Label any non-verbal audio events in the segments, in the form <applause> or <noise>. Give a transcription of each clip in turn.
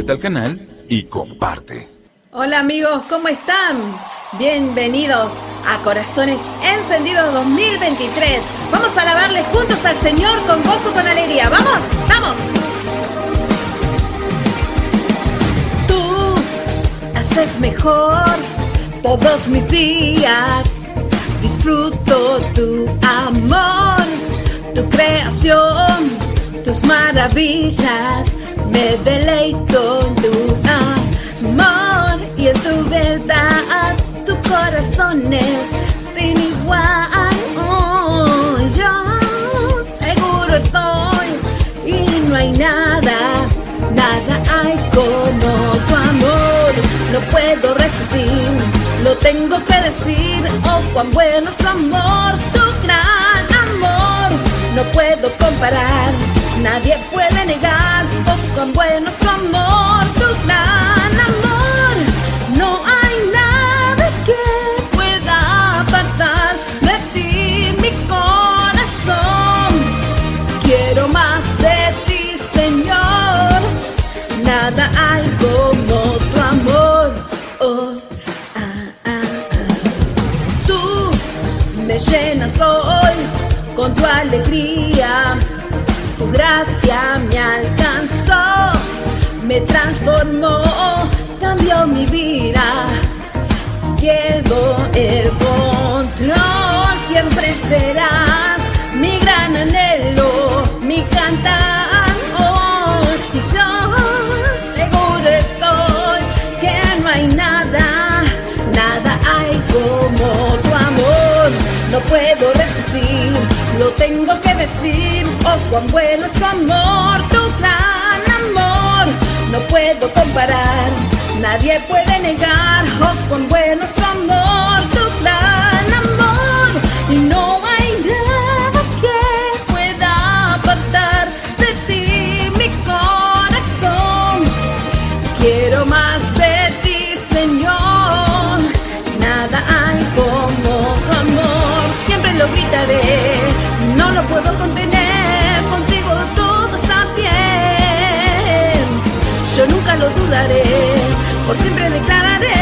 suscríbete al canal y comparte. Hola amigos, ¿cómo están? Bienvenidos a Corazones Encendidos 2023. Vamos a alabarle juntos al Señor con gozo, con alegría. ¡Vamos! ¡Vamos! Tú haces mejor todos mis días. Disfruto tu amor, tu creación, tus maravillas. Me deleito en tu amor y en tu verdad. Tu corazón es sin igual. Oh, yo seguro estoy y no hay nada, nada hay como tu amor. No puedo resistir, lo tengo que decir. Oh, cuán bueno es tu amor, tu gran amor. No puedo comparar, nadie puede negar. Cuán bueno es tu amor, tu gran amor. No hay nada que pueda apartar de ti mi corazón. Quiero más de ti, Señor. Nada hay como tu amor. Oh, ah, ah, ah. Tú me llenas hoy con tu alegría. Gracia me alcanzó, me transformó, cambió mi vida. Quiero Oh, cuán bueno es tu amor, tu gran amor. No puedo comparar, nadie puede negar. Oh, cuán bueno es tu amor, tu gran amor. Y no hay nada que pueda apartar de ti mi corazón. Quiero más de ti, Señor. Nada hay como tu amor. Siempre lo gritaré, no lo puedo contener. Contigo todo está bien. Yo nunca lo dudaré, por siempre declararé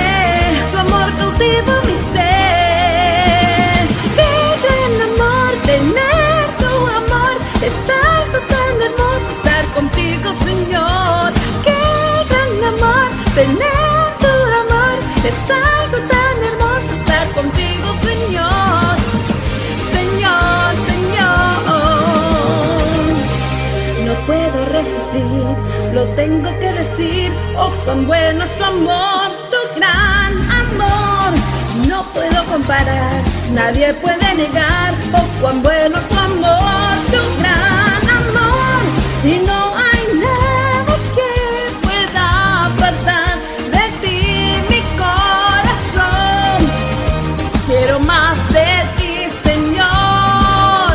tu amor cautivo mi ser. Qué gran amor tener tu amor, es algo tan hermoso estar contigo, Señor. Qué gran amor tener tu amor, es algo lo tengo que decir. Oh, cuán bueno es tu amor, tu gran amor. No puedo comparar, nadie puede negar. Oh, cuán bueno es tu amor, tu gran amor. Y no hay nada que pueda apartar de ti mi corazón. Quiero más de ti, Señor.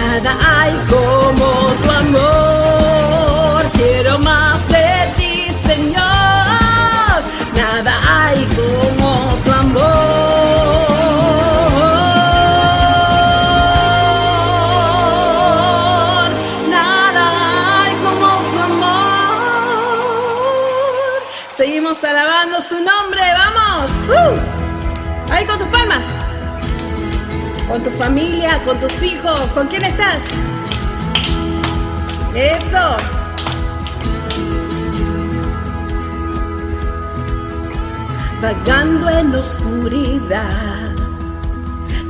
Nada hay como Con tu familia, con tus hijos. ¿Con quién estás? Eso. Vagando en oscuridad,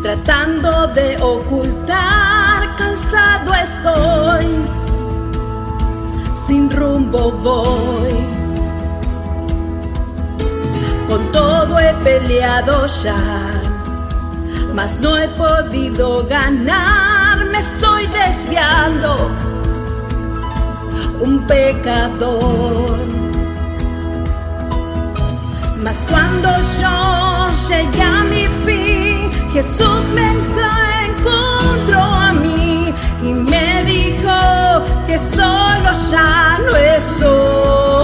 tratando de ocultar, cansado estoy, sin rumbo voy. Con todo he peleado ya, mas no he podido ganar, me estoy desviando, un pecador. Mas cuando yo llegué a mi fin, Jesús me encontró a mí y me dijo que solo ya no estoy.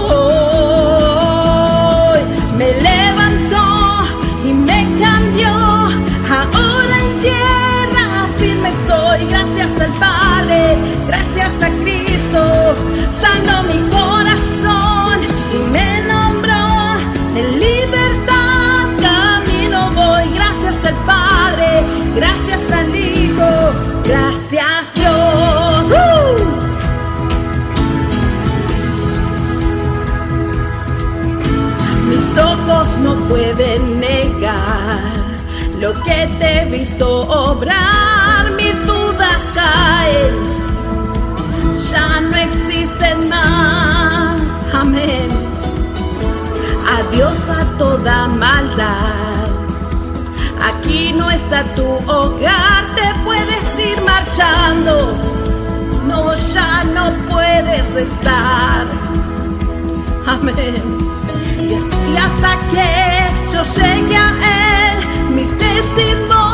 gracias al Padre, gracias a Cristo, sanó mi corazón y me nombró de libertad. Camino voy, gracias al Padre, gracias al Hijo, gracias Dios. ¡Uh! Mis ojos no pueden negar lo que te he visto obrar. Mis dudas caen, ya no existen más. Amén. Adiós a toda maldad. Aquí no está tu hogar, te puedes ir marchando. No, ya no puedes estar. Amén. Y hasta que yo llegue a Él, mi testimonio.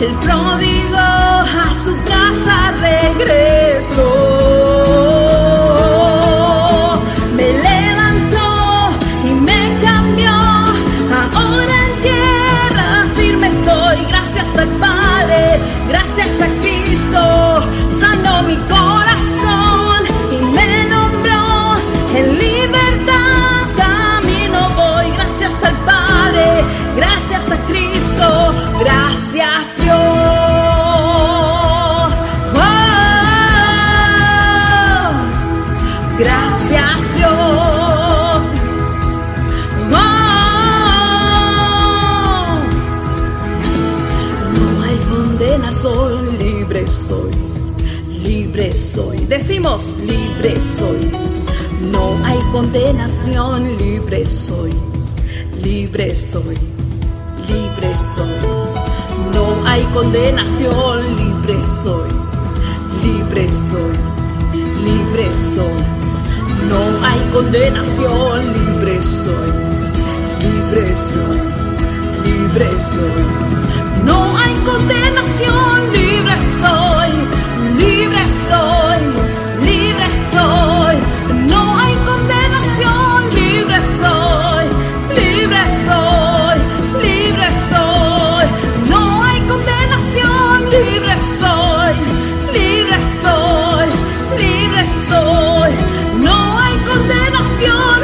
El pródigo a su casa regresó. Me levantó y me cambió. Ahora en tierra firme estoy. Gracias al Padre, gracias a Cristo. Sanó mi corazón Gracias Dios. Oh, gracias Dios. Oh, no hay condenación, libre soy, libre soy. Decimos, libre soy. No hay condenación, libre soy, libre soy, hay condenación, libre soy, libre soy, libre soy. No hay condenación, libre soy, libre soy, libre soy. No hay condenación, libre soy, libre soy, libre soy. No hay condenación,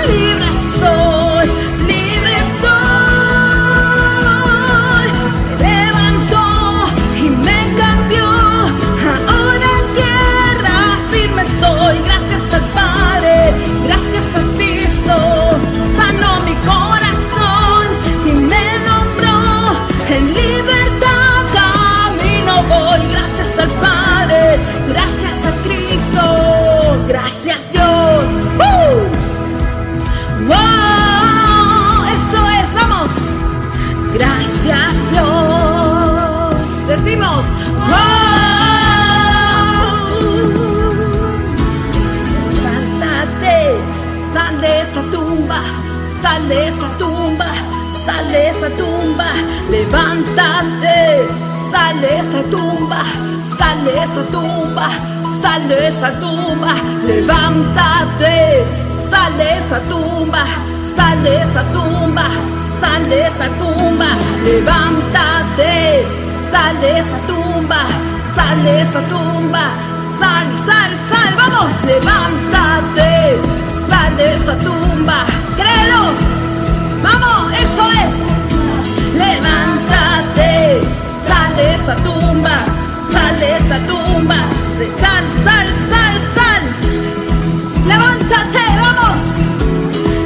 Gracias Dios. ¡Uh! ¡Wow! Eso es, vamos. Gracias Dios. Decimos, ¡Wow! Levántate, sal de esa tumba, sal de esa tumba, sal de esa tumba. Levántate, sal de esa tumba, sal esa tumba, sal esa tumba. Levántate, sal de esa tumba, sal de esa tumba, sal esa tumba. Levántate, sal de esa tumba, sal de esa tumba. Sal, sal, sal, vamos, levántate, sal esa tumba, créelo, Sal, sal, sal, sal. Levántate, vamos.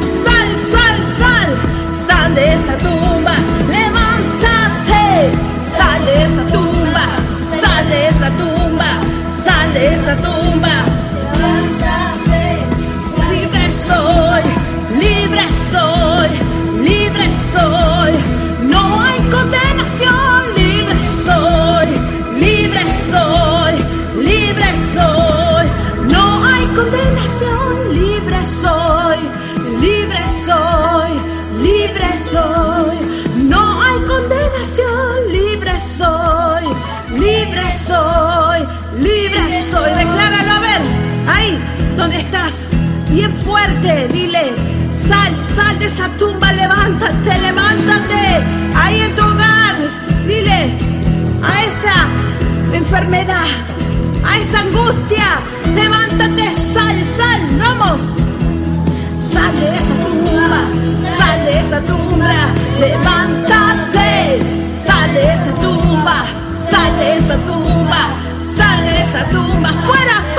Sal, sal, sal. Sal de esa tumba. Levántate. Sal de esa tumba. Sal de esa tumba. Sal de esa tumba. Levántate. Libre soy. Libre soy. Libre soy. Bien fuerte, dile, sal, sal de esa tumba, levántate, levántate, ahí en tu hogar, dile a esa enfermedad, a esa angustia, levántate, sal, sal, vamos. Sal de esa tumba, sal de esa tumba, levántate, sal de esa tumba, sal de esa tumba, sal de esa tumba, fuera,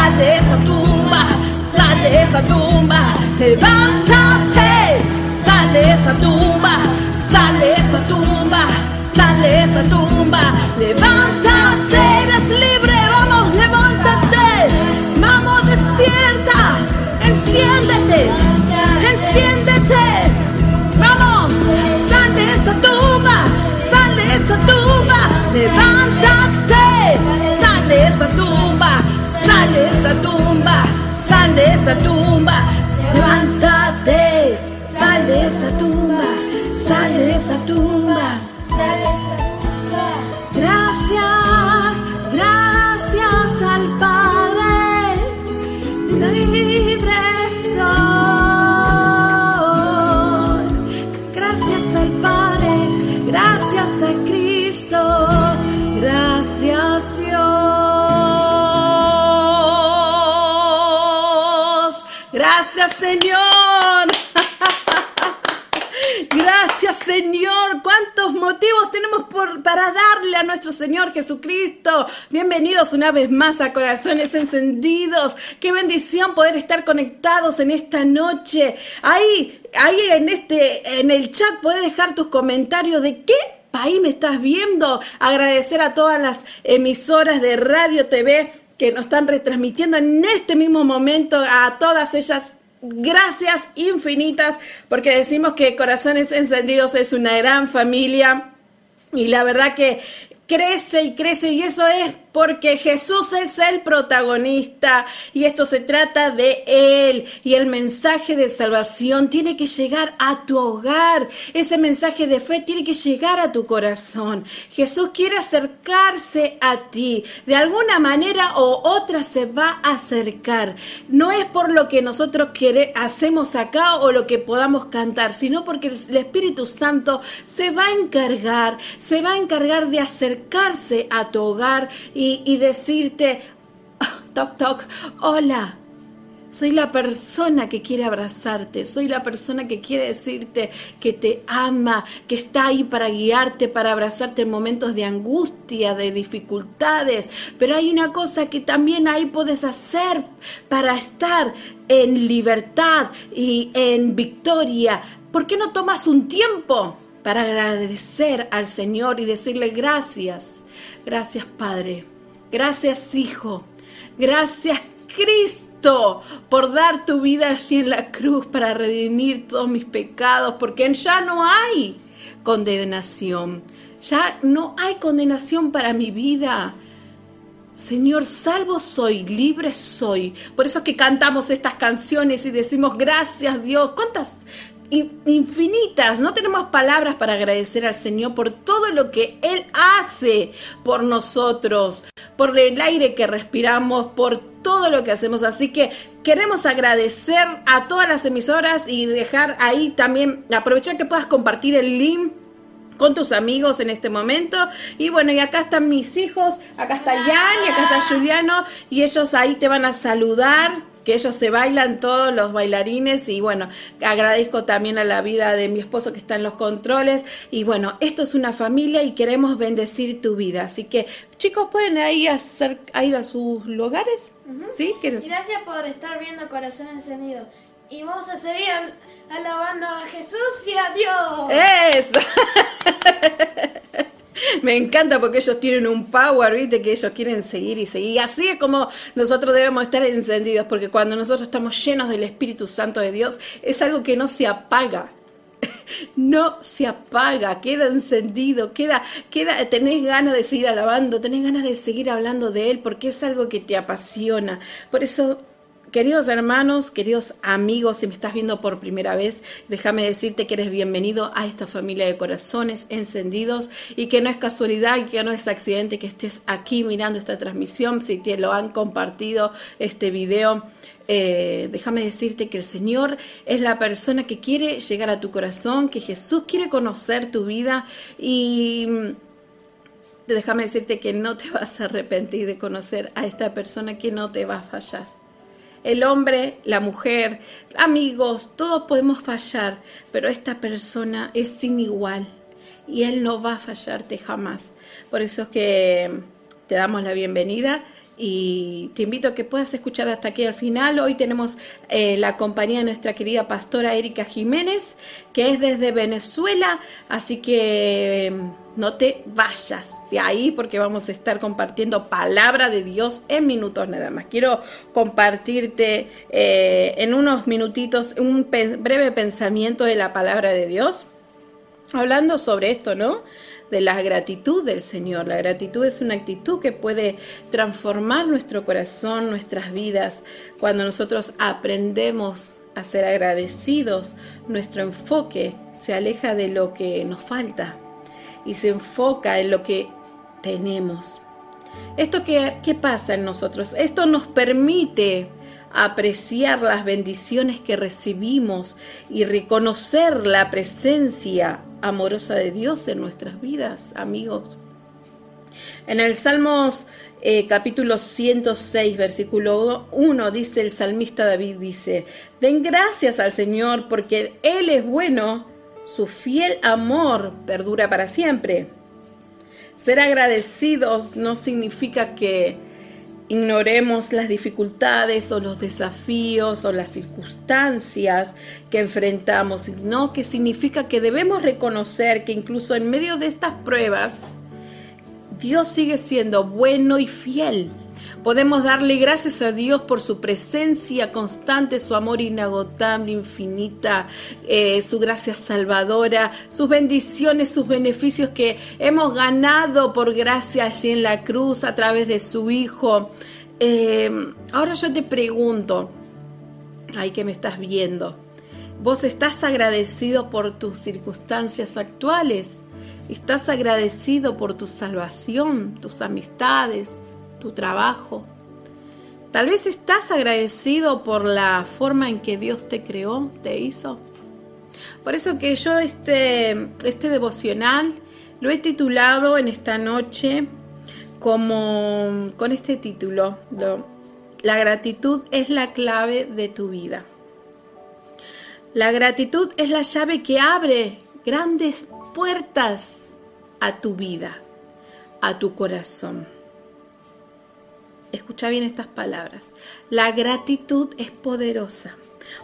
sal de esa tumba, sal de esa tumba, levántate, sal de esa tumba, sal de esa tumba, sal de esa tumba, levántate, eres libre, vamos, levántate, vamos, despierta, enciéndete, sal de Una vez más a Corazones Encendidos. Qué bendición poder estar conectados en esta noche. Ahí, ahí en, este, en el chat puedes dejar tus comentarios de qué país me estás viendo. Agradecer a todas las emisoras de radio, TV que nos están retransmitiendo en este mismo momento, a todas ellas gracias infinitas porque decimos que Corazones Encendidos es una gran familia y la verdad que crece y crece y eso es porque Jesús es el protagonista y esto se trata de Él y el mensaje de salvación tiene que llegar a tu hogar, ese mensaje de fe tiene que llegar a tu corazón. Jesús quiere acercarse a ti, de alguna manera o otra se va a acercar. No es por lo que nosotros quiere, hacemos acá o lo que podamos cantar, sino porque el Espíritu Santo se va a encargar, se va a encargar de acercarse a tu hogar y decirte, "Ah, toc, toc, hola. Soy la persona que quiere abrazarte, soy la persona que quiere decirte que te ama, que está ahí para guiarte, para abrazarte en momentos de angustia, de dificultades. Pero hay una cosa que también ahí puedes hacer para estar en libertad y en victoria. ¿Por qué no tomas un tiempo para agradecer al Señor y decirle gracias? Gracias Padre, gracias Hijo, gracias Cristo por dar tu vida allí en la cruz para redimir todos mis pecados, porque ya no hay condenación, ya no hay condenación para mi vida. Señor, salvo soy, libre soy. Por eso es que cantamos estas canciones y decimos gracias Dios. ¿Cuántas infinitas. No tenemos palabras para agradecer al Señor por todo lo que Él hace por nosotros, por el aire que respiramos, por todo lo que hacemos. Así que queremos agradecer a todas las emisoras y dejar ahí también, aprovechar que puedas compartir el link con tus amigos en este momento. Y bueno, y acá están mis hijos, acá está Jan y acá está Juliano, y ellos ahí te van a saludar, que ellos se bailan todos los bailarines, y bueno, agradezco también a la vida de mi esposo que está en los controles, y bueno, esto es una familia y queremos bendecir tu vida. Así que, chicos, pueden ahí hacer, a ir a sus lugares, ¿sí? ¿Quieren- Gracias por estar viendo Corazón Encendido. Y vamos a seguir al- alabando a Jesús y a Dios. Eso. <laughs> <laughs> Me encanta porque ellos tienen un power, viste, que ellos quieren seguir y seguir. Y así es como nosotros debemos estar encendidos, porque cuando nosotros estamos llenos del Espíritu Santo de Dios, es algo que no se apaga. <laughs> No se apaga, queda encendido, queda, queda, tenés ganas de seguir alabando, tenés ganas de seguir hablando de Él, porque es algo que te apasiona. Por eso Queridos hermanos, queridos amigos, si me estás viendo por primera vez, déjame decirte que eres bienvenido a esta familia de corazones encendidos y que no es casualidad y que no es accidente que estés aquí mirando esta transmisión, si te lo han compartido este video. eh, déjame decirte que el Señor es la persona que quiere llegar a tu corazón, que Jesús quiere conocer tu vida y déjame decirte que no te vas a arrepentir de conocer a esta persona que no te va a fallar. El hombre, la mujer, amigos, todos podemos fallar, pero esta persona es sin igual y él no va a fallarte jamás. Por eso es que te damos la bienvenida y te invito a que puedas escuchar hasta aquí al final. Hoy tenemos eh, la compañía de nuestra querida pastora Erika Jiménez, que es desde Venezuela, así que em, no te vayas de ahí porque vamos a estar compartiendo palabra de Dios en minutos nada más. Quiero compartirte eh, en unos minutitos un breve pensamiento de la palabra de Dios, hablando sobre esto, ¿no? De la gratitud del Señor. La gratitud es una actitud que puede transformar nuestro corazón, nuestras vidas. Cuando nosotros aprendemos a ser agradecidos, nuestro enfoque se aleja de lo que nos falta y se enfoca en lo que tenemos. ¿Esto qué, qué pasa en nosotros? Esto nos permite apreciar las bendiciones que recibimos y reconocer la presencia amorosa de Dios en nuestras vidas, amigos. En el Salmos eh, capítulo 106, versículo 1, dice el salmista David, dice, den gracias al Señor porque Él es bueno, su fiel amor perdura para siempre. Ser agradecidos no significa que ignoremos las dificultades o los desafíos o las circunstancias que enfrentamos, sino que significa que debemos reconocer que incluso en medio de estas pruebas, Dios sigue siendo bueno y fiel Podemos darle gracias a Dios por su presencia constante, su amor inagotable, infinita, eh, su gracia salvadora, sus bendiciones, sus beneficios que hemos ganado por gracia allí en la cruz a través de su Hijo. Eh, ahora yo te pregunto, ahí que me estás viendo, ¿vos estás agradecido por tus circunstancias actuales? ¿Estás agradecido por tu salvación, tus amistades? Tu trabajo. Tal vez estás agradecido por la forma en que Dios te creó, te hizo. Por eso que yo este, este devocional lo he titulado en esta noche como con este título, La gratitud es la clave de tu vida. La gratitud es la llave que abre grandes puertas a tu vida, a tu corazón. Escucha bien estas palabras. La gratitud es poderosa.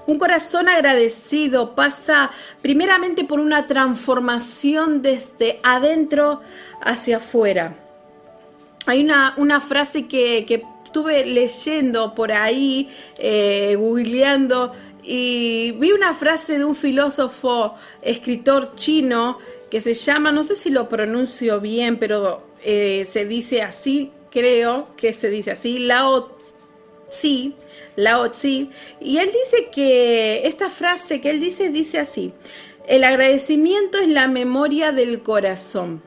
Un corazón agradecido pasa primeramente por una transformación desde adentro hacia afuera. Hay una, una frase que, que, estuve leyendo por ahí, eh, googleando, y vi una frase de un filósofo, escritor chino, que se llama, no sé si lo pronuncio bien, pero eh, se dice así, creo que se dice así, Lao Tzu, Lao y él dice que esta frase que él dice dice así, el agradecimiento es la memoria del corazón.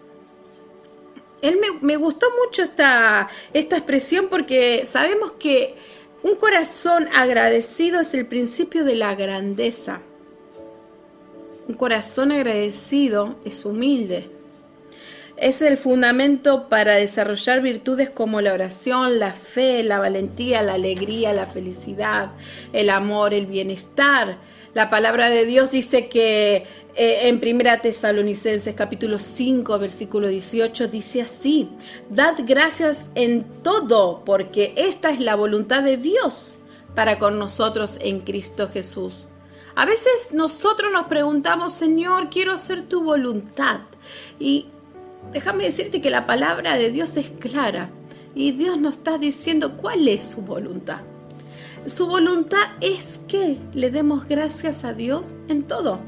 Él me, me gustó mucho esta, esta expresión porque sabemos que un corazón agradecido es el principio de la grandeza. Un corazón agradecido es humilde es el fundamento para desarrollar virtudes como la oración, la fe, la valentía, la alegría, la felicidad, el amor, el bienestar. La palabra de Dios dice que eh, en Primera Tesalonicenses capítulo 5 versículo 18 dice así, dad gracias en todo porque esta es la voluntad de Dios para con nosotros en Cristo Jesús. A veces nosotros nos preguntamos, Señor, quiero hacer tu voluntad. Y déjame decirte que la palabra de Dios es clara y Dios nos está diciendo cuál es su voluntad. Su voluntad es que le demos gracias a Dios en todo.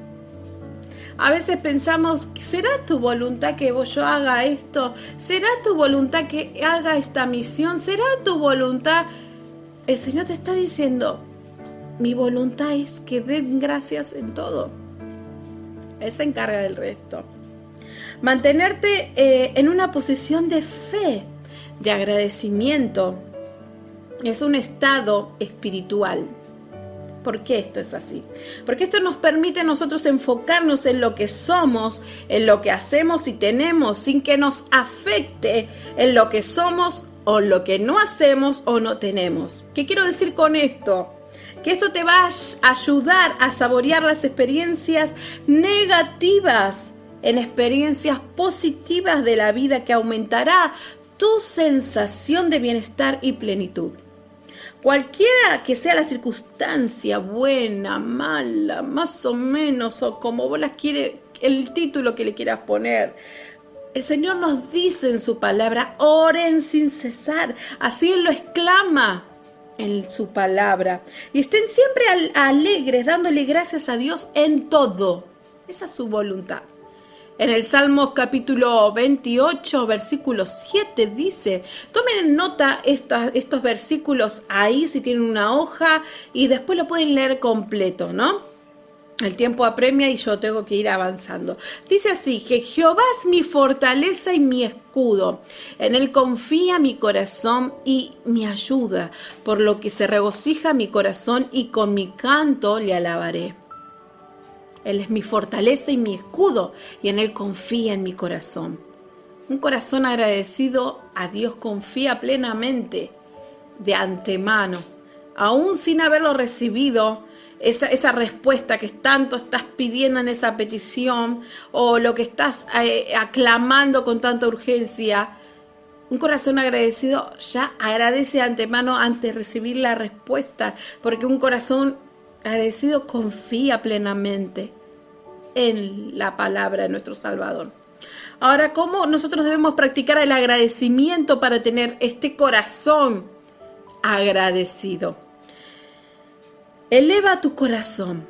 A veces pensamos, ¿será tu voluntad que yo haga esto? ¿Será tu voluntad que haga esta misión? ¿Será tu voluntad? El Señor te está diciendo, mi voluntad es que den gracias en todo. Él se encarga del resto. Mantenerte eh, en una posición de fe, de agradecimiento, es un estado espiritual. ¿Por qué esto es así? Porque esto nos permite a nosotros enfocarnos en lo que somos, en lo que hacemos y tenemos, sin que nos afecte en lo que somos o lo que no hacemos o no tenemos. ¿Qué quiero decir con esto? Que esto te va a ayudar a saborear las experiencias negativas en experiencias positivas de la vida que aumentará tu sensación de bienestar y plenitud. Cualquiera que sea la circunstancia, buena, mala, más o menos, o como vos las quieres, el título que le quieras poner, el Señor nos dice en su palabra, oren sin cesar. Así Él lo exclama en su palabra. Y estén siempre alegres, dándole gracias a Dios en todo. Esa es su voluntad. En el Salmos capítulo 28, versículo 7 dice, tomen en nota estos versículos ahí si tienen una hoja y después lo pueden leer completo, ¿no? El tiempo apremia y yo tengo que ir avanzando. Dice así, que Jehová es mi fortaleza y mi escudo. En él confía mi corazón y mi ayuda, por lo que se regocija mi corazón y con mi canto le alabaré. Él es mi fortaleza y mi escudo, y en él confía en mi corazón. Un corazón agradecido a Dios confía plenamente de antemano, aún sin haberlo recibido esa, respuesta que tanto estás pidiendo en esa petición o lo que estás eh, aclamando con tanta urgencia. Un corazón agradecido ya agradece de antemano antes de recibir la respuesta, porque un corazón agradecido confía plenamente en la palabra de nuestro Salvador. Ahora, ¿cómo nosotros debemos practicar el agradecimiento para tener este corazón agradecido? Eleva tu corazón.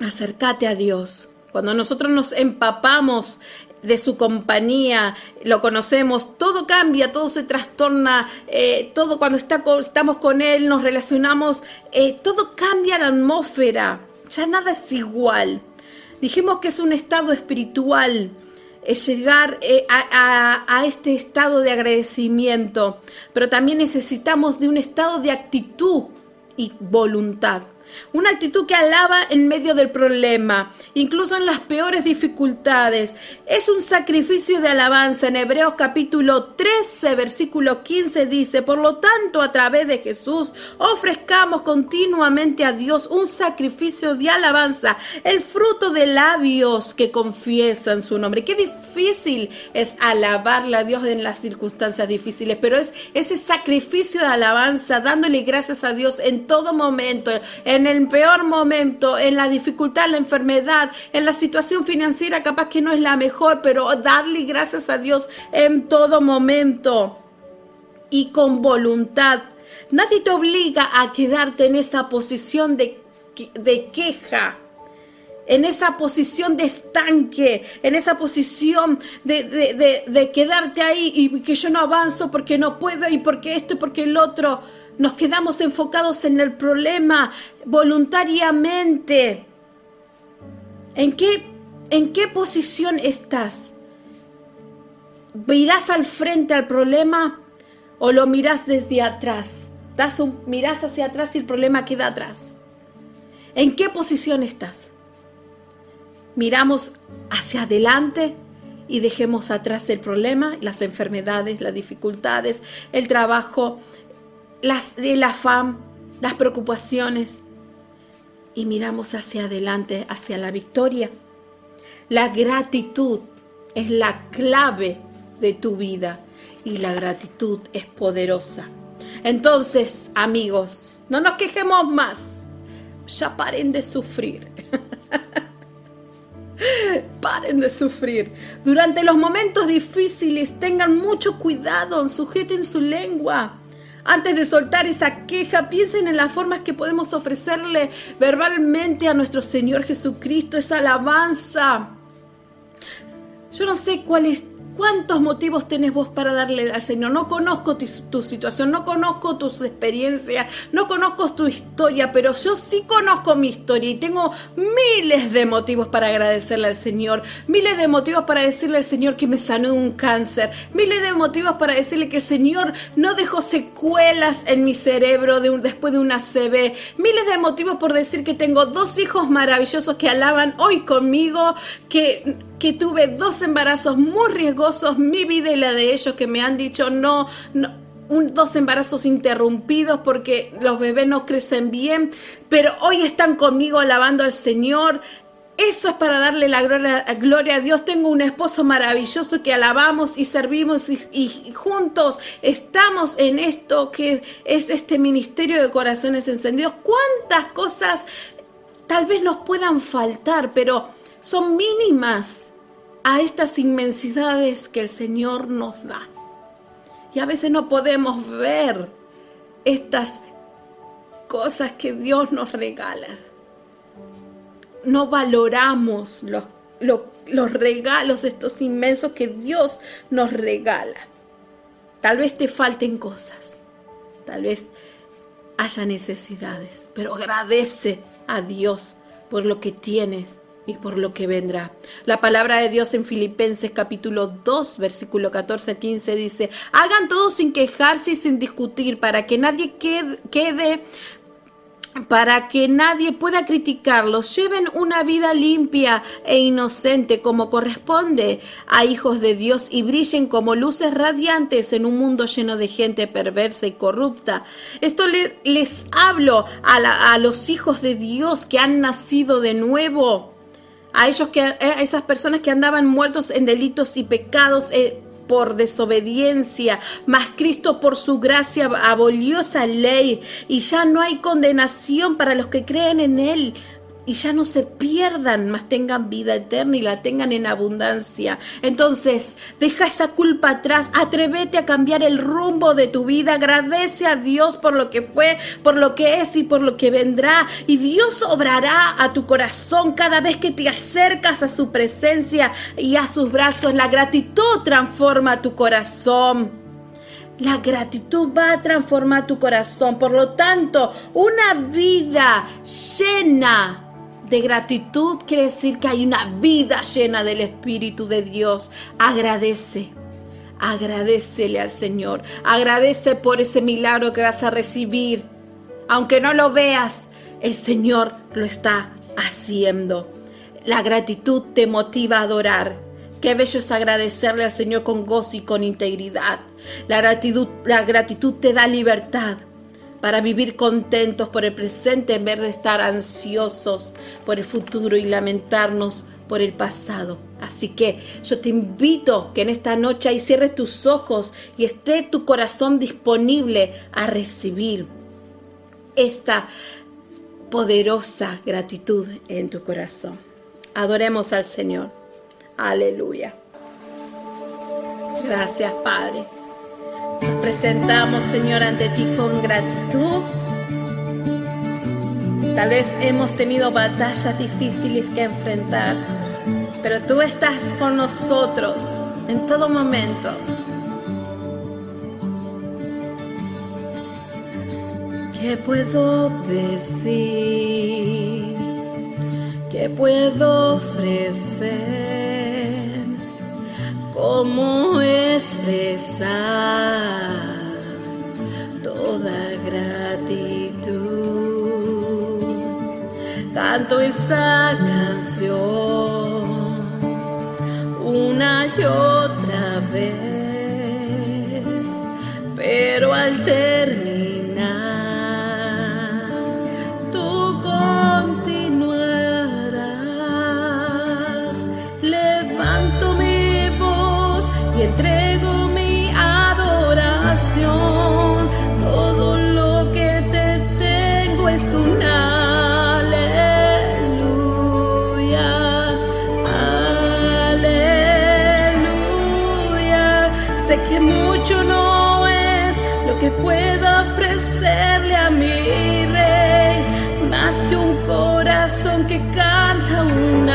Acércate a Dios. Cuando nosotros nos empapamos de su compañía, lo conocemos, todo cambia, todo se trastorna, eh, todo cuando estamos con Él, nos relacionamos, eh, todo cambia la atmósfera, ya nada es igual. Dijimos que es un estado espiritual, es llegar eh, a este estado de agradecimiento, pero también necesitamos de un estado de actitud y voluntad. Una actitud que alaba en medio del problema, incluso en las peores dificultades. Es un sacrificio de alabanza. En Hebreos capítulo 13, versículo 15 dice, por lo tanto, a través de Jesús, ofrezcamos continuamente a Dios un sacrificio de alabanza, el fruto de labios que confiesan su nombre. Qué difícil es alabarle a Dios en las circunstancias difíciles, pero es ese sacrificio de alabanza, dándole gracias a Dios en todo momento, en en el peor momento, en la dificultad, la enfermedad, en la situación financiera capaz que no es la mejor, pero darle gracias a Dios en todo momento y con voluntad. Nadie te obliga a quedarte en esa posición de, queja en esa posición de estanque, en esa posición de, de, de, quedarte ahí y que yo no avanzo porque no puedo y porque esto y porque el otro nos quedamos enfocados en el problema voluntariamente. ¿En qué, en qué posición estás? ¿Mirás al frente al problema o lo mirás desde atrás? Das mirás hacia atrás y el problema queda atrás. ¿En qué posición estás? Miramos hacia adelante y dejemos atrás el problema, las enfermedades, las dificultades, el trabajo, las, el afán, las preocupaciones y miramos hacia adelante, hacia la victoria. La gratitud es la clave de tu vida y la gratitud es poderosa. Entonces, amigos, no nos quejemos más. Ya paren de sufrir. <laughs> paren de sufrir. Durante los momentos difíciles tengan mucho cuidado, sujeten su lengua. Antes de soltar esa queja, piensen en las formas que podemos ofrecerle verbalmente a nuestro Señor Jesucristo, esa alabanza. Yo no sé cuál es ¿Cuántos motivos tenés vos para darle al Señor? No conozco tu, situación, no conozco tus experiencias, no conozco tu historia, pero yo sí conozco mi historia y tengo miles de motivos para agradecerle al Señor, miles de motivos para decirle al Señor que me sanó de un cáncer, miles de motivos para decirle que el Señor no dejó secuelas en mi cerebro después de una CB, miles de motivos por decir que tengo dos hijos maravillosos que alaban hoy conmigo, que que tuve dos embarazos muy riesgosos, mi vida y la de ellos que me han dicho no, no dos embarazos interrumpidos porque los bebés no crecen bien, pero hoy están conmigo alabando al Señor. Eso es para darle la gloria, a Dios. Tengo un esposo maravilloso que alabamos y servimos y, juntos estamos en esto que es este ministerio de corazones encendidos. ¿Cuántas cosas tal vez nos puedan faltar, pero son mínimas a estas inmensidades que el Señor nos da? Y a veces no podemos ver estas cosas que Dios nos regala no valoramos los, los, regalos, estos inmensos que Dios nos regala. Tal vez te falten cosas, tal vez haya necesidades, pero agradece a Dios por lo que tienes y por lo que vendrá. La palabra de Dios en Filipenses capítulo 2, versículo 14 al 15 dice, hagan todo sin quejarse y sin discutir para que nadie quede, para que nadie pueda criticarlos, lleven una vida limpia e inocente como corresponde a hijos de Dios y brillen como luces radiantes en un mundo lleno de gente perversa y corrupta. Esto les, hablo a, los hijos de Dios que han nacido de nuevo, a ellos que a esas personas que andaban muertos en delitos y pecados. Eh, por desobediencia, mas Cristo por su gracia abolió esa ley y ya no hay condenación para los que creen en Él, y ya no se pierdan, mas tengan vida eterna y la tengan en abundancia. Entonces, deja esa culpa atrás, atrévete a cambiar el rumbo de tu vida, agradece a Dios por lo que fue, por lo que es y por lo que vendrá. Y Dios obrará a tu corazón cada vez que te acercas a su presencia y a sus brazos. La gratitud transforma tu corazón. La gratitud va a transformar tu corazón. Por lo tanto, una vida llena de gratitud quiere decir que hay una vida llena del Espíritu de Dios. Agradece. Agradecele al Señor. Agradece por ese milagro que vas a recibir. Aunque no lo veas, el Señor lo está haciendo. La gratitud te motiva a adorar. Qué bello es agradecerle al Señor con gozo y con integridad. La gratitud, la gratitud te da libertad para vivir contentos por el presente en vez de estar ansiosos por el futuro y lamentarnos por el pasado. Así que yo te invito que en esta noche ahí cierres tus ojos y esté tu corazón disponible a recibir esta poderosa gratitud en tu corazón. Adoremos al Señor. Aleluya. Gracias, Padre. Presentamos, Señor, ante ti con gratitud. Tal vez hemos tenido batallas difíciles que enfrentar, pero tú estás con nosotros en todo momento. ¿Qué puedo decir? ¿Qué puedo ofrecer? Cómo expresar toda gratitud. Canto esta canción una y otra vez, que pueda ofrecerle a mi rey más que un corazón que canta un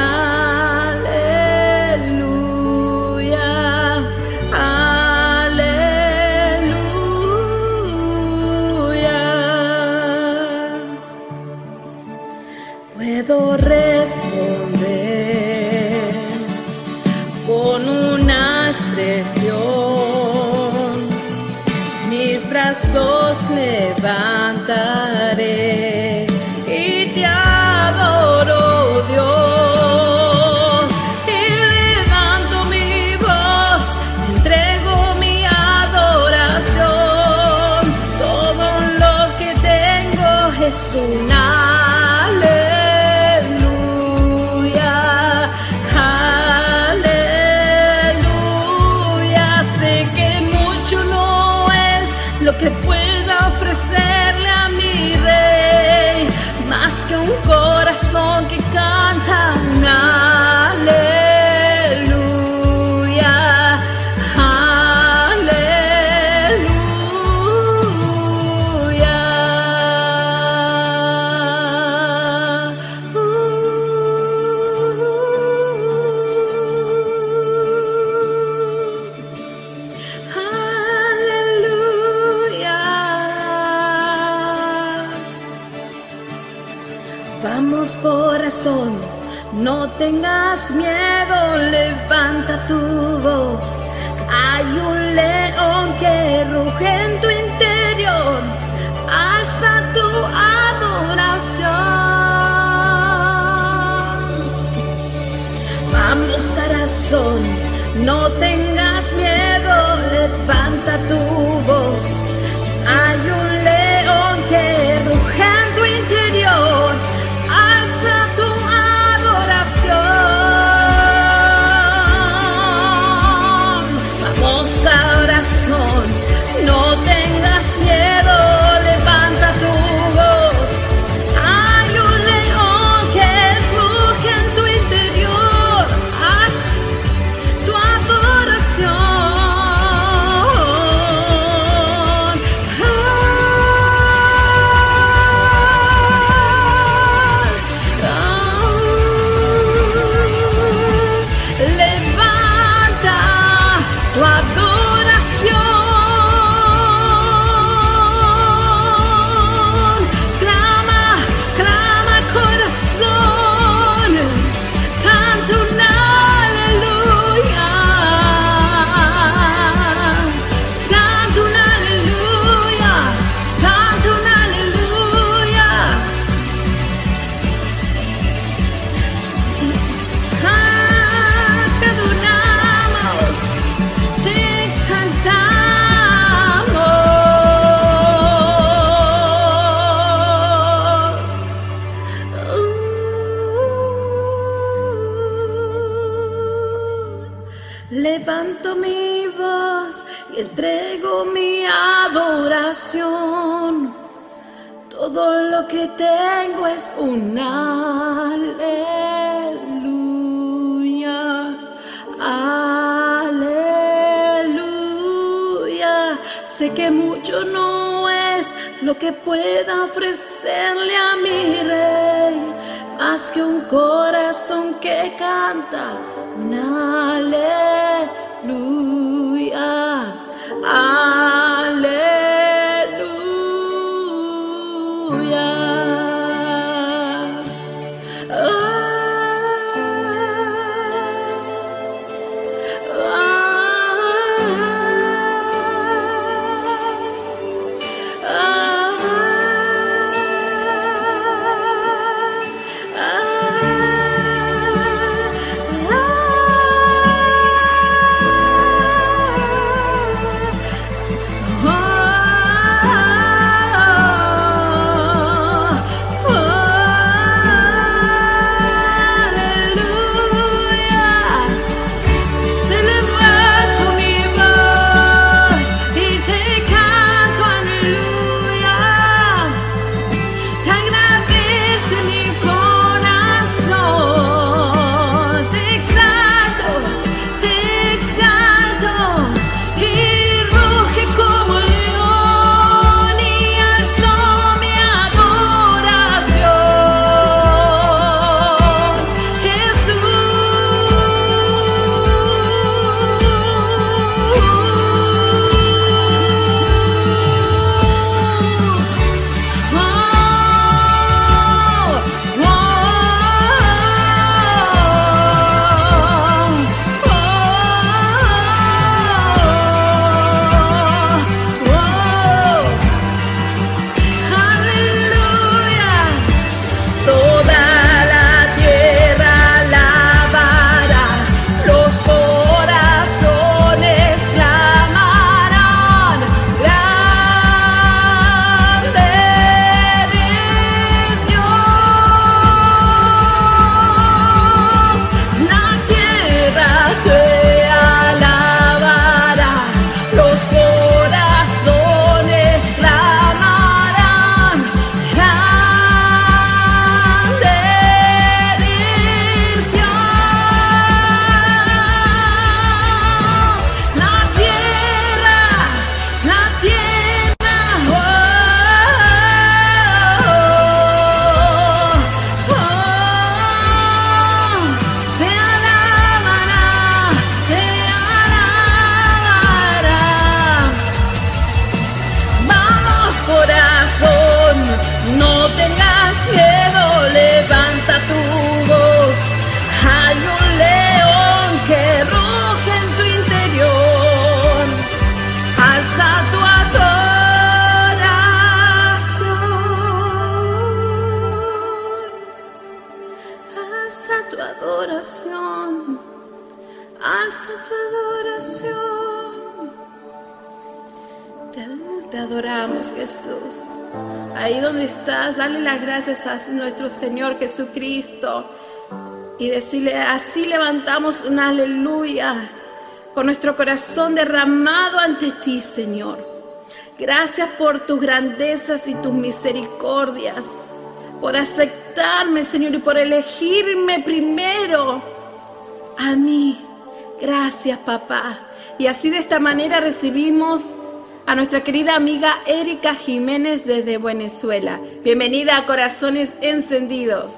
no tengas miedo, levanta tu voz. que pueda ofrecerle a mi rey, más que un corazón que canta una. Estás, dale las gracias a nuestro Señor Jesucristo. Y decirle, así levantamos una aleluya con nuestro corazón derramado ante ti, Señor. Gracias por tus grandezas y tus misericordias, por aceptarme, Señor, y por elegirme primero a mí. Gracias, papá. Y así de esta manera recibimos a nuestra querida amiga Erika Jiménez desde Venezuela. Bienvenida a Corazones Encendidos.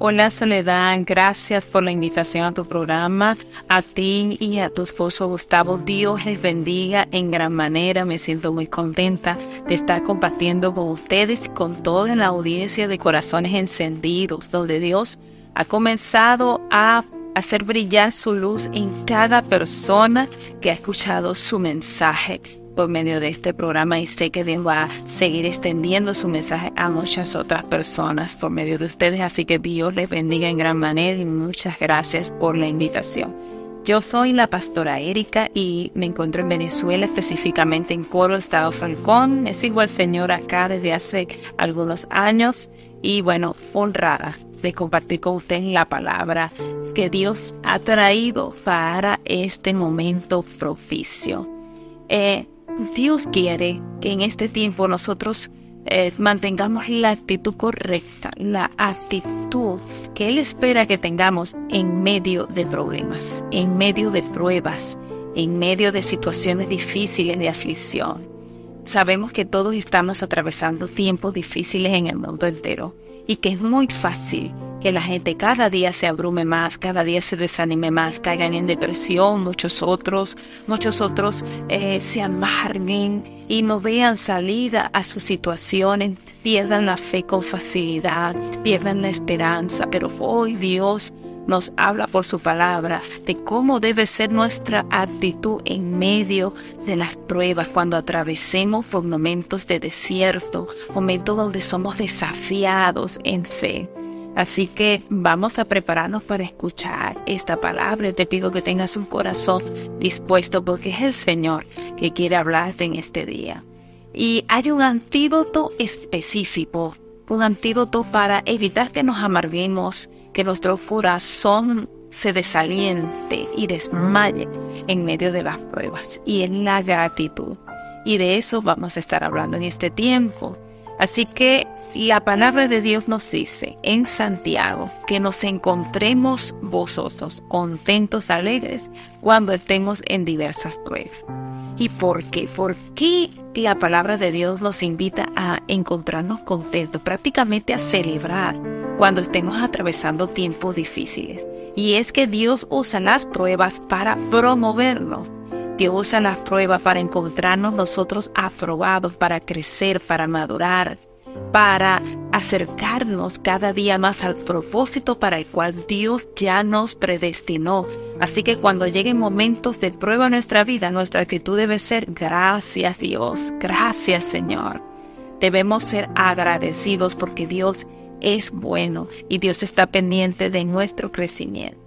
Hola Soledad, gracias por la invitación a tu programa. A ti y a tu esposo Gustavo, Dios les bendiga en gran manera. Me siento muy contenta de estar compartiendo con ustedes y con toda la audiencia de Corazones Encendidos, donde Dios ha comenzado a hacer brillar su luz en cada persona que ha escuchado su mensaje por medio de este programa y sé que Dios va a seguir extendiendo su mensaje a muchas otras personas por medio de ustedes. Así que Dios les bendiga en gran manera y muchas gracias por la invitación. Yo soy la pastora Erika y me encuentro en Venezuela, específicamente en Coro, Estado Falcón. Es igual señor acá desde hace algunos años y bueno, honrada de compartir con ustedes la palabra que Dios ha traído para este momento propicio. Eh, Dios quiere que en este tiempo nosotros eh, mantengamos la actitud correcta, la actitud que Él espera que tengamos en medio de problemas, en medio de pruebas, en medio de situaciones difíciles de aflicción. Sabemos que todos estamos atravesando tiempos difíciles en el mundo entero y que es muy fácil que la gente cada día se abrume más, cada día se desanime más, caigan en depresión, muchos otros, muchos otros eh, se amarguen y no vean salida a sus situaciones, pierdan la fe con facilidad, pierdan la esperanza, pero hoy Dios nos habla por su palabra de cómo debe ser nuestra actitud en medio de las pruebas cuando atravesemos por momentos de desierto, momentos donde somos desafiados en fe. Así que vamos a prepararnos para escuchar esta palabra. Te pido que tengas un corazón dispuesto porque es el Señor que quiere hablarte en este día. Y hay un antídoto específico, un antídoto para evitar que nos amarguemos, que nuestro corazón se desaliente y desmaye en medio de las pruebas y en la gratitud. Y de eso vamos a estar hablando en este tiempo. Así que la palabra de Dios nos dice en Santiago que nos encontremos gozosos, contentos, alegres cuando estemos en diversas pruebas. ¿Y por qué? ¿Por qué la palabra de Dios nos invita a encontrarnos contentos, prácticamente a celebrar cuando estemos atravesando tiempos difíciles? Y es que Dios usa las pruebas para promovernos Dios usa las pruebas para encontrarnos nosotros aprobados, para crecer, para madurar, para acercarnos cada día más al propósito para el cual Dios ya nos predestinó. Así que cuando lleguen momentos de prueba en nuestra vida, nuestra actitud debe ser gracias Dios, gracias Señor. Debemos ser agradecidos porque Dios es bueno y Dios está pendiente de nuestro crecimiento.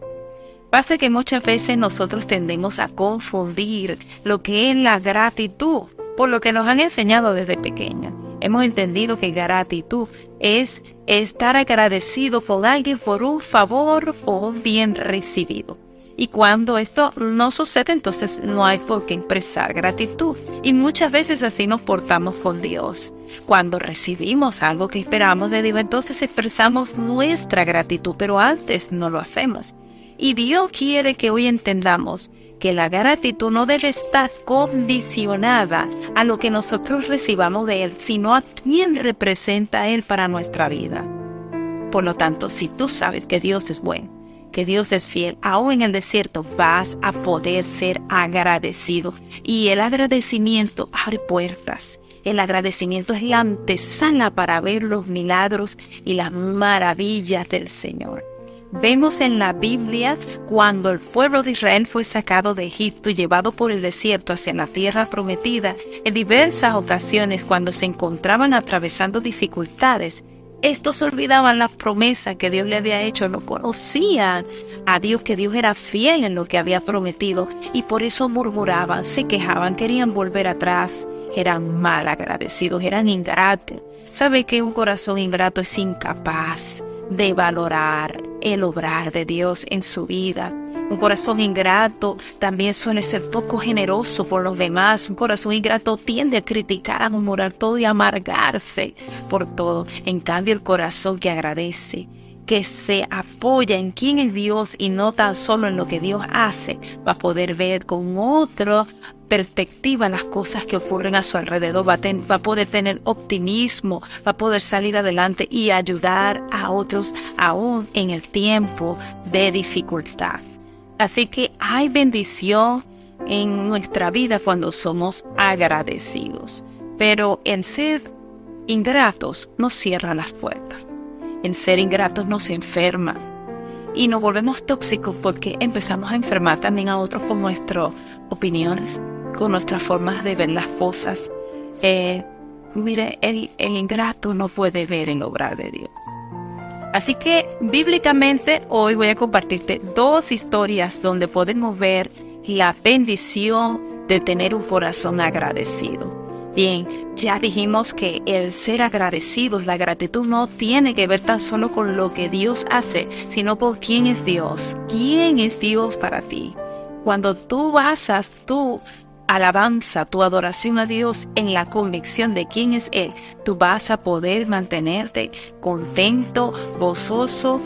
Pasa que muchas veces nosotros tendemos a confundir lo que es la gratitud por lo que nos han enseñado desde pequeña. Hemos entendido que gratitud es estar agradecido con alguien por un favor o bien recibido. Y cuando esto no sucede, entonces no hay por qué expresar gratitud. Y muchas veces así nos portamos con Dios. Cuando recibimos algo que esperamos de Dios, entonces expresamos nuestra gratitud, pero antes no lo hacemos. Y Dios quiere que hoy entendamos que la gratitud no debe estar condicionada a lo que nosotros recibamos de Él, sino a quien representa Él para nuestra vida. Por lo tanto, si tú sabes que Dios es bueno, que Dios es fiel, aún en el desierto vas a poder ser agradecido. Y el agradecimiento abre puertas. El agradecimiento es la antesala para ver los milagros y las maravillas del Señor. Vemos en la Biblia cuando el pueblo de Israel fue sacado de Egipto y llevado por el desierto hacia la tierra prometida, en diversas ocasiones cuando se encontraban atravesando dificultades, estos olvidaban las promesas que Dios le había hecho, no conocían a Dios, que Dios era fiel en lo que había prometido y por eso murmuraban, se quejaban, querían volver atrás, eran mal agradecidos, eran ingratos. ¿Sabe que un corazón ingrato es incapaz de valorar el obrar de Dios en su vida? Un corazón ingrato también suele ser poco generoso por los demás. Un corazón ingrato tiende a criticar, a murmurar todo y a amargarse por todo. En cambio, el corazón que agradece, que se apoya en quién es Dios y no tan solo en lo que Dios hace, va a poder ver con otra perspectiva las cosas que ocurren a su alrededor, va a, va a, poder tener optimismo, va a poder salir adelante y ayudar a otros aún en el tiempo de dificultad. Así que hay bendición en nuestra vida cuando somos agradecidos. Pero en ser ingratos nos cierra las puertas. En ser ingratos nos enferma. Y nos volvemos tóxicos porque empezamos a enfermar también a otros con nuestras opiniones, con nuestras formas de ver las cosas. Eh, mire, el, el ingrato no puede ver en obrar de Dios. Así que bíblicamente hoy voy a compartirte dos historias donde podemos ver la bendición de tener un corazón agradecido. Bien, ya dijimos que el ser agradecidos, la gratitud no tiene que ver tan solo con lo que Dios hace, sino con quién es Dios. ¿Quién es Dios para ti? Cuando tú basas tú alabanza, tu adoración a Dios en la convicción de quién es Él, tú vas a poder mantenerte contento, gozoso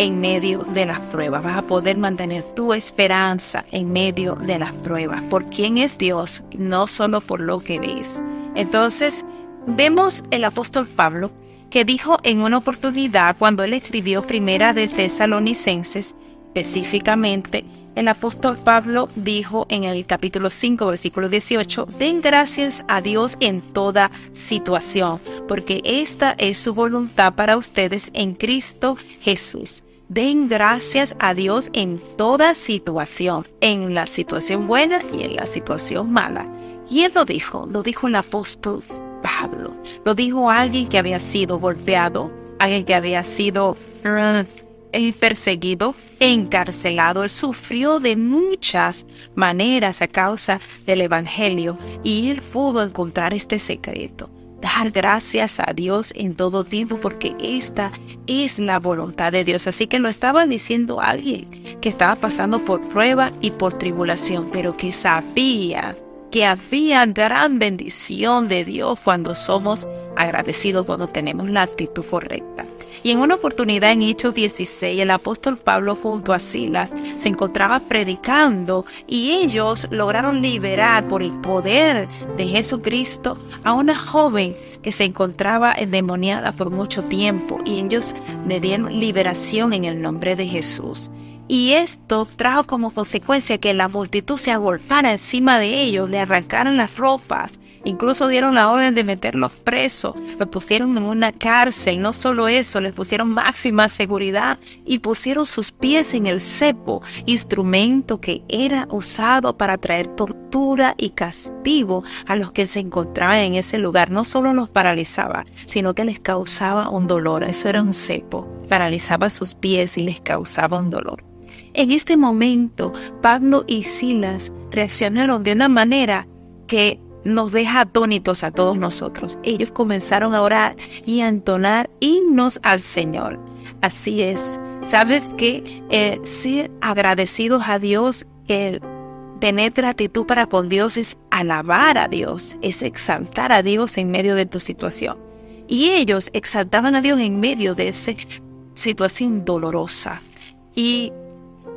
en medio de las pruebas. Vas a poder mantener tu esperanza en medio de las pruebas. Por quién es Dios, no solo por lo que ves. Entonces, vemos el apóstol Pablo que dijo en una oportunidad cuando él escribió primera de Tesalonicenses, específicamente, el apóstol Pablo dijo en el capítulo 5, versículo 18, den gracias a Dios en toda situación, porque esta es su voluntad para ustedes en Cristo Jesús. Den gracias a Dios en toda situación, en la situación buena y en la situación mala. Y él lo dijo, lo dijo el apóstol Pablo, lo dijo alguien que había sido golpeado, alguien que había sido el perseguido, encarcelado, él sufrió de muchas maneras a causa del Evangelio y él pudo encontrar este secreto. Dar gracias a Dios en todo tiempo porque esta es la voluntad de Dios. Así que lo estaba diciendo alguien que estaba pasando por prueba y por tribulación, pero que sabía que había gran bendición de Dios cuando somos agradecidos, cuando tenemos la actitud correcta. Y en una oportunidad en Hechos 16, el apóstol Pablo junto a Silas se encontraba predicando y ellos lograron liberar por el poder de Jesucristo a una joven que se encontraba endemoniada por mucho tiempo y ellos le dieron liberación en el nombre de Jesús. Y esto trajo como consecuencia que la multitud se agolpara encima de ellos, le arrancaron las ropas, incluso dieron la orden de meterlos presos, los pusieron en una cárcel, no solo eso, les pusieron máxima seguridad y pusieron sus pies en el cepo, instrumento que era usado para traer tortura y castigo a los que se encontraban en ese lugar. No solo los paralizaba, sino que les causaba un dolor. Eso era un cepo, paralizaba sus pies y les causaba un dolor. En este momento, Pablo y Silas reaccionaron de una manera que nos deja atónitos a todos nosotros. Ellos comenzaron a orar y a entonar himnos al Señor. Así es. ¿Sabes que el ser agradecidos a Dios, el tener gratitud para con Dios es alabar a Dios, es exaltar a Dios en medio de tu situación. Y ellos exaltaban a Dios en medio de esa situación dolorosa. Y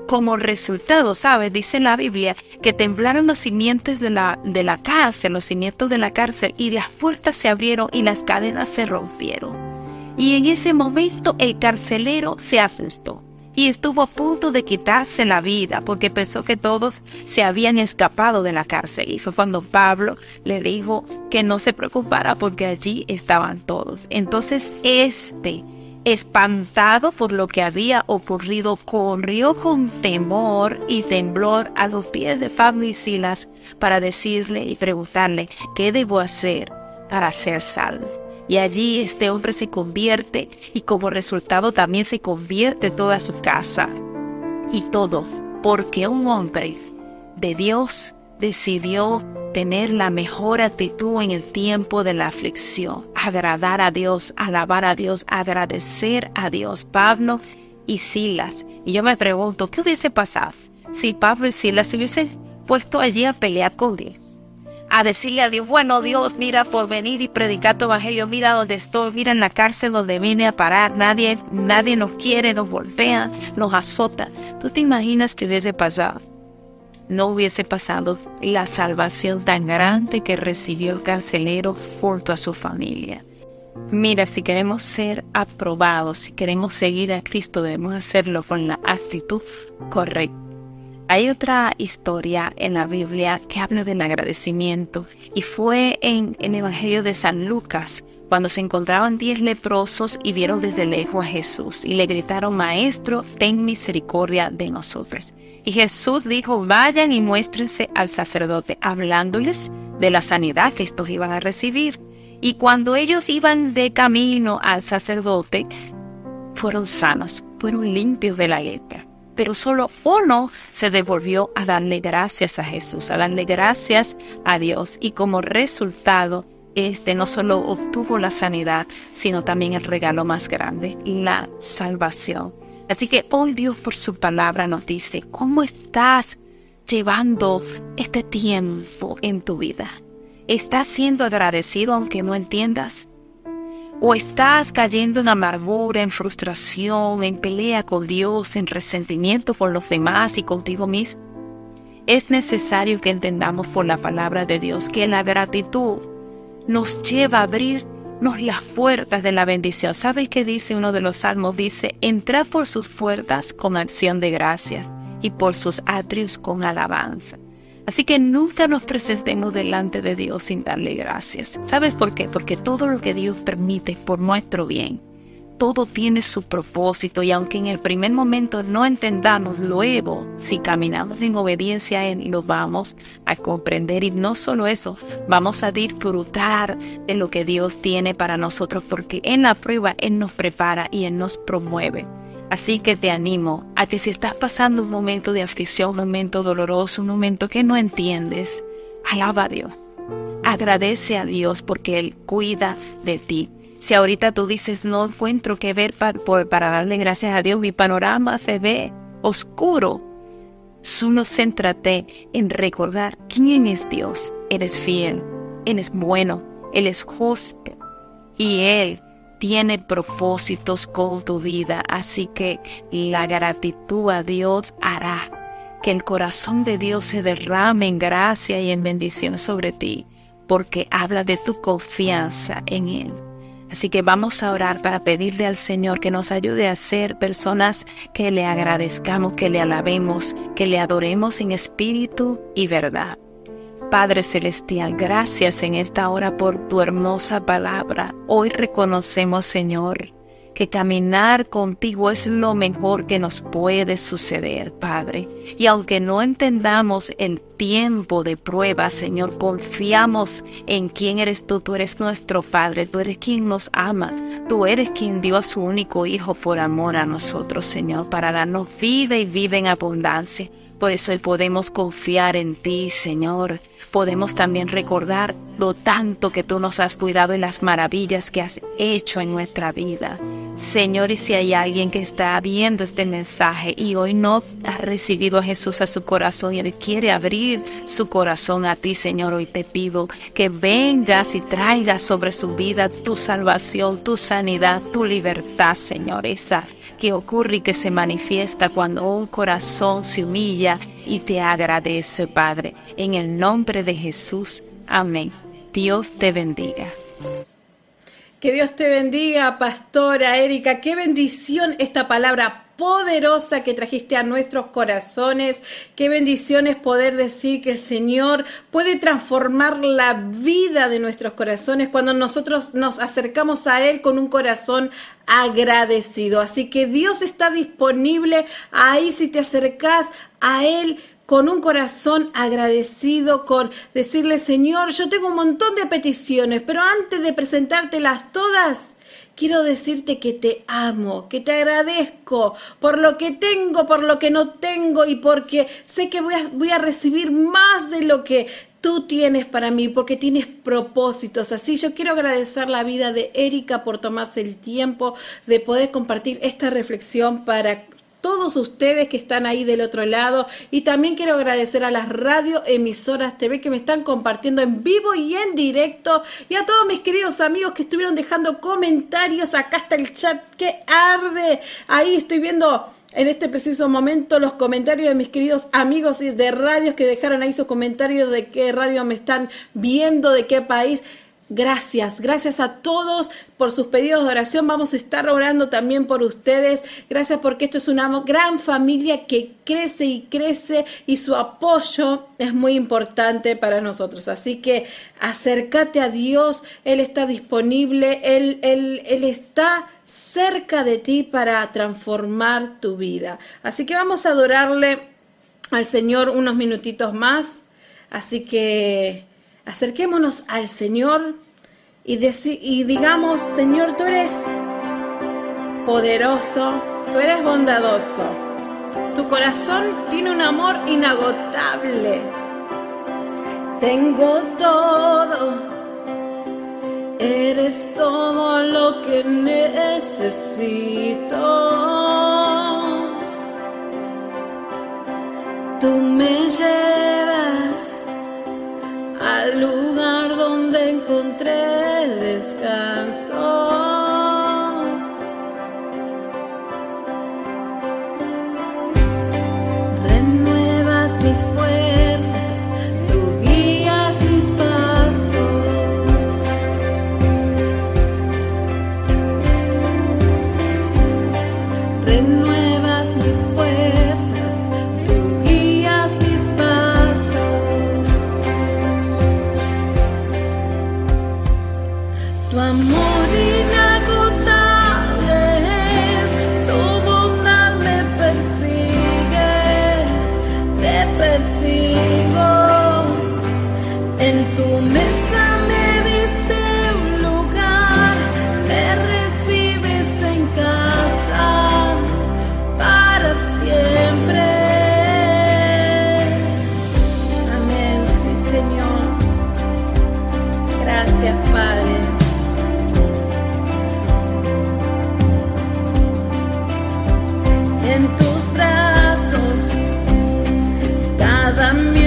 como resultado, ¿sabes? Dice la Biblia que temblaron los cimientos de la, de la cárcel, los cimientos de la cárcel, y las puertas se abrieron y las cadenas se rompieron. Y en ese momento el carcelero se asustó y estuvo a punto de quitarse la vida porque pensó que todos se habían escapado de la cárcel. Y fue cuando Pablo le dijo que no se preocupara porque allí estaban todos. Entonces este espantado por lo que había ocurrido, corrió con temor y temblor a los pies de Pablo y Silas para decirle y preguntarle, ¿qué debo hacer para ser salvo? Y allí este hombre se convierte y como resultado también se convierte toda su casa. Y todo porque un hombre de Dios decidió tener la mejor actitud en el tiempo de la aflicción, agradar a Dios, alabar a Dios, agradecer a Dios. Pablo y Silas. Y yo me pregunto, ¿qué hubiese pasado si Pablo y Silas se hubiesen puesto allí a pelear con Dios? A decirle a Dios, bueno Dios, mira por venir y predicar tu evangelio, mira donde estoy, mira en la cárcel donde vine a parar, nadie, nadie nos quiere, nos golpea, nos azota. ¿Tú te imaginas qué hubiese pasado? No hubiese pasado la salvación tan grande que recibió el carcelero junto a su familia. Mira, si queremos ser aprobados, si queremos seguir a Cristo, debemos hacerlo con la actitud correcta. Hay otra historia en la Biblia que habla del agradecimiento y fue en, el Evangelio de San Lucas cuando se encontraban diez leprosos y vieron desde lejos a Jesús y le gritaron, Maestro, ten misericordia de nosotros. Y Jesús dijo, vayan y muéstrense al sacerdote, hablándoles de la sanidad que estos iban a recibir. Y cuando ellos iban de camino al sacerdote, fueron sanos, fueron limpios de la lepra. Pero solo uno se devolvió a darle gracias a Jesús, a darle gracias a Dios. Y como resultado, este no solo obtuvo la sanidad, sino también el regalo más grande, la salvación. Así que hoy Dios por su palabra nos dice, ¿cómo estás llevando este tiempo en tu vida? ¿Estás siendo agradecido aunque no entiendas? ¿O estás cayendo en amargura, en frustración, en pelea con Dios, en resentimiento por los demás y contigo mismo? Es necesario que entendamos por la palabra de Dios que la gratitud nos lleva a abrir las puertas de la bendición. ¿Sabes qué dice uno de los salmos? Dice, entra por sus puertas con acción de gracias y por sus atrios con alabanza. Así que nunca nos presentemos delante de Dios sin darle gracias. ¿Sabes por qué? Porque todo lo que Dios permite es por nuestro bien todo tiene su propósito y aunque en el primer momento no entendamos, luego si caminamos en obediencia a Él, lo vamos a comprender y no solo eso, vamos a disfrutar de lo que Dios tiene para nosotros porque en la prueba Él nos prepara y Él nos promueve. Así que te animo a que si estás pasando un momento de aflicción, un momento doloroso, un momento que no entiendes, alaba a Dios. Agradece a Dios porque Él cuida de ti. Si ahorita tú dices, no encuentro qué ver para, darle gracias a Dios, mi panorama se ve oscuro. Solo céntrate en recordar quién es Dios. Él es fiel, Él es bueno, Él es justo y Él tiene propósitos con tu vida. Así que la gratitud a Dios hará que el corazón de Dios se derrame en gracia y en bendición sobre ti, porque habla de tu confianza en Él. Así que vamos a orar para pedirle al Señor que nos ayude a ser personas que le agradezcamos, que le alabemos, que le adoremos en espíritu y verdad. Padre Celestial, gracias en esta hora por tu hermosa palabra. Hoy reconocemos, Señor, que caminar contigo es lo mejor que nos puede suceder, Padre. Y aunque no entendamos el tiempo de prueba, Señor, confiamos en quién eres tú. Tú eres nuestro Padre, tú eres quien nos ama, tú eres quien dio a su único Hijo por amor a nosotros, Señor, para darnos vida y vida en abundancia. Por eso podemos confiar en ti, Señor. Podemos también recordar lo tanto que tú nos has cuidado y las maravillas que has hecho en nuestra vida. Señor, y si hay alguien que está viendo este mensaje y hoy no ha recibido a Jesús a su corazón y él quiere abrir su corazón a ti, Señor, hoy te pido que vengas y traigas sobre su vida tu salvación, tu sanidad, tu libertad, Señor. Esa que ocurre y que se manifiesta cuando un corazón se humilla y te agradece, Padre. En el nombre de Jesús. Amén. Dios te bendiga. Que Dios te bendiga, pastora Erika. Qué bendición esta palabra poderosa que trajiste a nuestros corazones. Qué bendición es poder decir que el Señor puede transformar la vida de nuestros corazones cuando nosotros nos acercamos a Él con un corazón agradecido. Así que Dios está disponible ahí si te acercas a Él con un corazón agradecido, con decirle, Señor, yo tengo un montón de peticiones, pero antes de presentártelas todas, quiero decirte que te amo, que te agradezco por lo que tengo, por lo que no tengo y porque sé que voy a, recibir más de lo que tú tienes para mí, porque tienes propósitos. Así yo quiero agradecer la vida de Erika por tomarse el tiempo de poder compartir esta reflexión para todos ustedes que están ahí del otro lado y también quiero agradecer a las radio emisoras TV que me están compartiendo en vivo y en directo y a todos mis queridos amigos que estuvieron dejando comentarios. Acá está el chat que arde. Ahí estoy viendo en este preciso momento los comentarios de mis queridos amigos de radios que dejaron ahí sus comentarios de qué radio me están viendo, de qué país. Gracias, gracias a todos por sus pedidos de oración. Vamos a estar orando también por ustedes. Gracias porque esto es una gran familia que crece y crece y su apoyo es muy importante para nosotros. Así que acércate a Dios, Él está disponible, Él, está cerca de ti para transformar tu vida. Así que vamos a adorarle al Señor unos minutitos más. Así que acerquémonos al Señor y, digamos, Señor, tú eres poderoso, tú eres bondadoso, tu corazón tiene un amor inagotable. Tengo todo, eres todo lo que necesito. Tú me llevas al lugar donde encontré descanso. Renuevas mis cada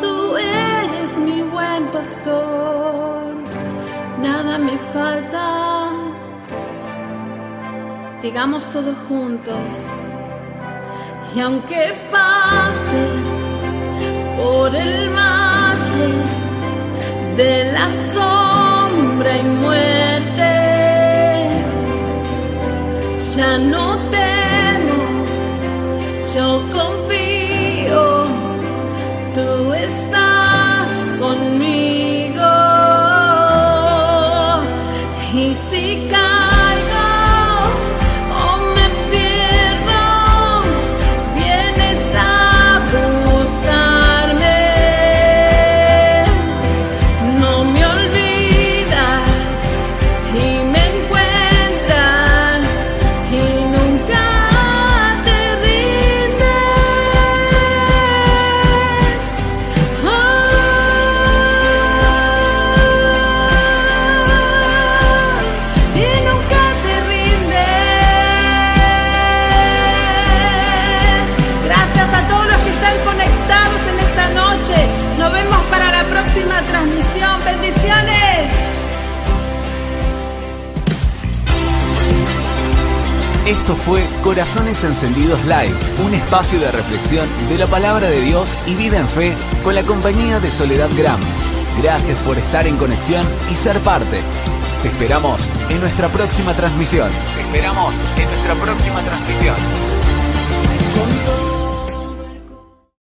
tú eres mi buen pastor, nada me falta. Digamos todos juntos, y aunque pase por el valle de la sombra y muerte, ya no Corazones Encendidos Live, un espacio de reflexión de la palabra de Dios y vida en fe con la compañía de Soledad Gram. Gracias por estar en conexión y ser parte. Te esperamos en nuestra próxima transmisión. Te esperamos en nuestra próxima transmisión.